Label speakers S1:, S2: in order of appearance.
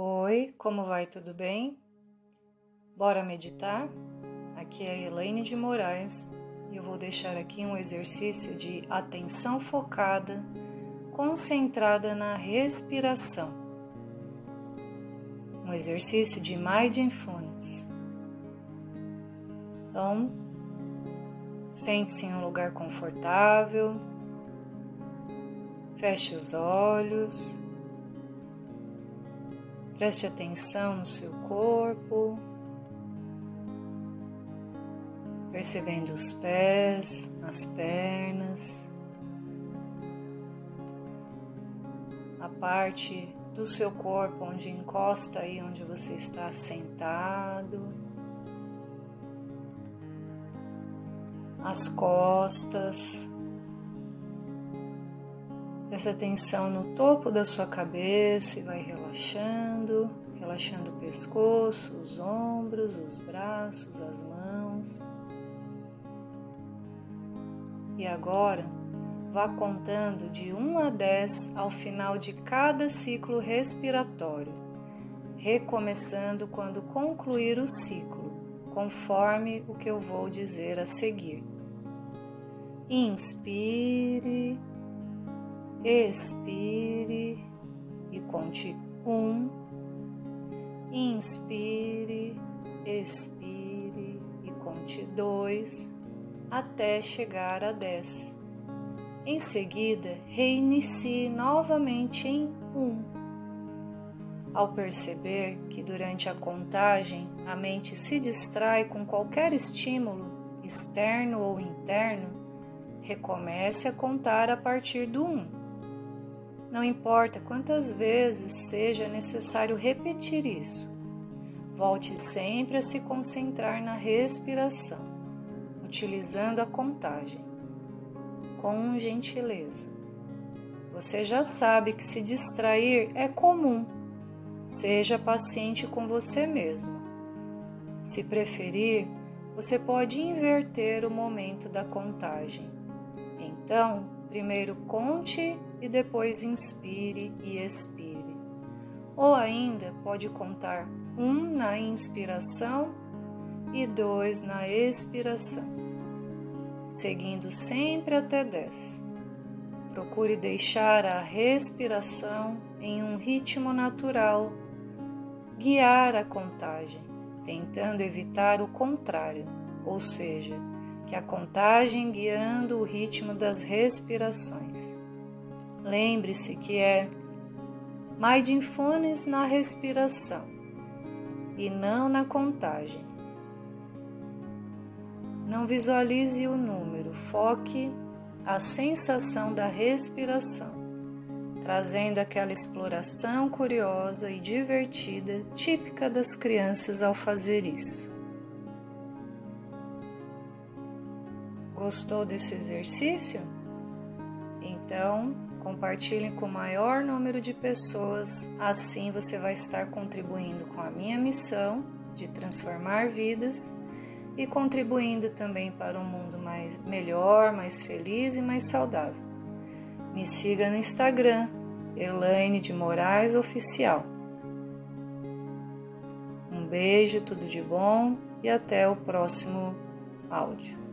S1: Oi, como vai? Tudo bem? Bora meditar? Aqui é a Elaine de Moraes e eu vou deixar aqui um exercício de atenção focada, concentrada na respiração. Um exercício de mindfulness. Então, sente-se em um lugar confortável, feche os olhos. Preste atenção no seu corpo, percebendo os pés, as pernas, a parte do seu corpo onde encosta aí onde você está sentado, as costas. Presta atenção no topo da sua cabeça e vai relaxando, relaxando o pescoço, os ombros, os braços, as mãos. E agora, vá contando de 1 a 10 ao final de cada ciclo respiratório, recomeçando quando concluir o ciclo, conforme o que eu vou dizer a seguir. Inspire expire e conte um. Inspire, expire e conte dois até chegar a dez. Em seguida, reinicie novamente em um. Ao perceber que durante a contagem a mente se distrai com qualquer estímulo, externo ou interno, recomece a contar a partir do 1. Um. Não importa quantas vezes seja necessário repetir isso, volte sempre a se concentrar na respiração, utilizando a contagem. Com gentileza. Você já sabe que se distrair é comum. Seja paciente com você mesmo. Se preferir, você pode inverter o momento da contagem. Então, primeiro conte e depois inspire e expire. Ou ainda pode contar um na inspiração e dois na expiração, seguindo sempre até dez. Procure deixar a respiração em um ritmo natural, guiar a contagem, tentando evitar o contrário, ou seja, que a contagem guiando o ritmo das respirações. Lembre-se que é mindfulness na respiração e não na contagem. Não visualize o número, foque a sensação da respiração, trazendo aquela exploração curiosa e divertida típica das crianças ao fazer isso. Gostou desse exercício? Então, compartilhe com o maior número de pessoas, assim você vai estar contribuindo com a minha missão de transformar vidas e contribuindo também para um mundo mais melhor, mais feliz e mais saudável. Me siga no Instagram, Elaine de Moraes Oficial. Um beijo, tudo de bom e até o próximo áudio.